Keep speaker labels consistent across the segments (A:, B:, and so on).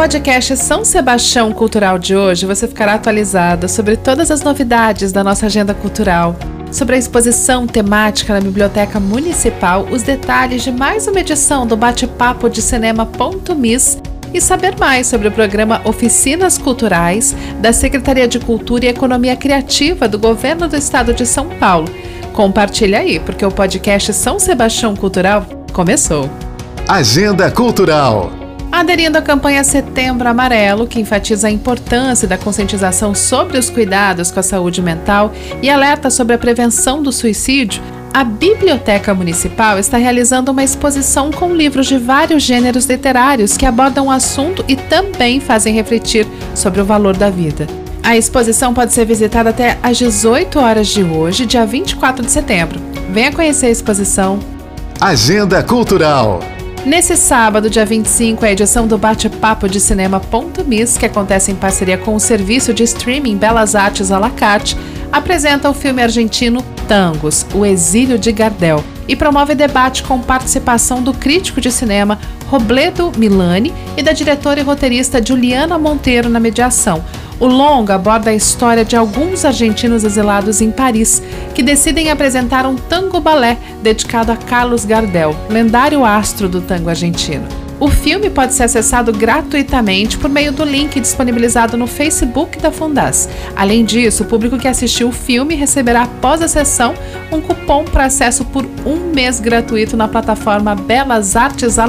A: podcast São Sebastião Cultural de hoje, você ficará atualizada sobre todas as novidades da nossa agenda cultural, sobre a exposição temática na Biblioteca Municipal, os detalhes de mais uma edição do Bate-Papo de Cinema.mis e saber mais sobre o programa Oficinas Culturais da Secretaria de Cultura e Economia Criativa do Governo do Estado de São Paulo. Compartilha aí, porque o podcast São Sebastião Cultural começou.
B: Agenda Cultural.
A: Aderindo à campanha Setembro Amarelo, que enfatiza a importância da conscientização sobre os cuidados com a saúde mental e alerta sobre a prevenção do suicídio, a Biblioteca Municipal está realizando uma exposição com livros de vários gêneros literários que abordam o assunto e também fazem refletir sobre o valor da vida. A exposição pode ser visitada até às 18 horas de hoje, dia 24 de setembro. Venha conhecer a exposição.
B: Agenda Cultural.
A: Nesse sábado, dia 25, é a edição do Bate-Papo de Cinema.mis, que acontece em parceria com o serviço de streaming Belas Artes à la carte, apresenta o filme argentino Tangos, O Exílio de Gardel, e promove debate com participação do crítico de cinema Robledo Milani e da diretora e roteirista Juliana Monteiro na mediação, o longa aborda a história de alguns argentinos exilados em Paris que decidem apresentar um tango balé dedicado a Carlos Gardel, lendário astro do tango argentino. O filme pode ser acessado gratuitamente por meio do link disponibilizado no Facebook da Fundas. Além disso, o público que assistiu o filme receberá após a sessão um cupom para acesso por um mês gratuito na plataforma Belas Artes à.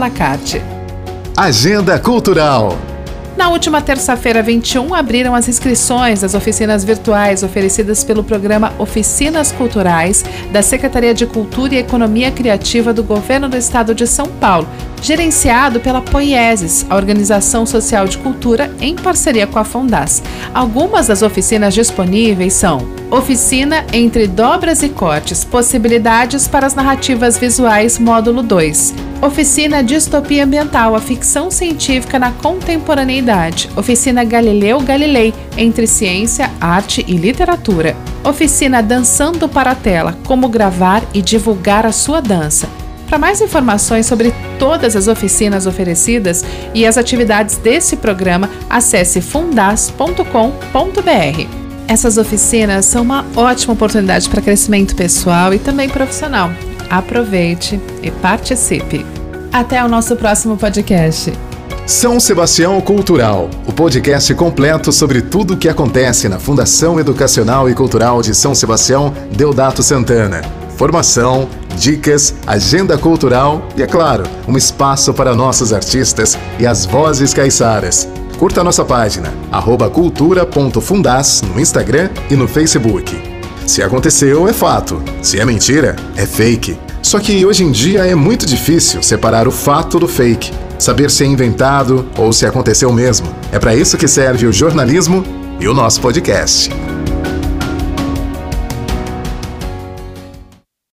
B: Agenda Cultural.
A: Na última terça-feira, 21, abriram as inscrições das oficinas virtuais oferecidas pelo programa Oficinas Culturais da Secretaria de Cultura e Economia Criativa do Governo do Estado de São Paulo, gerenciado pela Poieses, a Organização Social de Cultura, em parceria com a Fundas. Algumas das oficinas disponíveis são Oficina entre dobras e cortes, possibilidades para as narrativas visuais, módulo 2. Oficina Distopia Ambiental, a ficção científica na contemporaneidade. Oficina Galileu Galilei, entre ciência, arte e literatura. Oficina Dançando para a Tela, como gravar e divulgar a sua dança. Para mais informações sobre todas as oficinas oferecidas e as atividades desse programa, acesse fundas.com.br. Essas oficinas são uma ótima oportunidade para crescimento pessoal e também profissional. Aproveite e participe. Até o nosso próximo podcast.
B: São Sebastião Cultural, o podcast completo sobre tudo o que acontece na Fundação Educacional e Cultural de São Sebastião Deodato Santana. Formação, dicas, agenda cultural e, é claro, um espaço para nossos artistas e as vozes caiçaras. Curta nossa página, cultura.fundas, no Instagram e no Facebook. Se aconteceu, é fato. Se é mentira, é fake. Só que hoje em dia é muito difícil separar o fato do fake, saber se é inventado ou se aconteceu mesmo. É para isso que serve o jornalismo e o nosso podcast.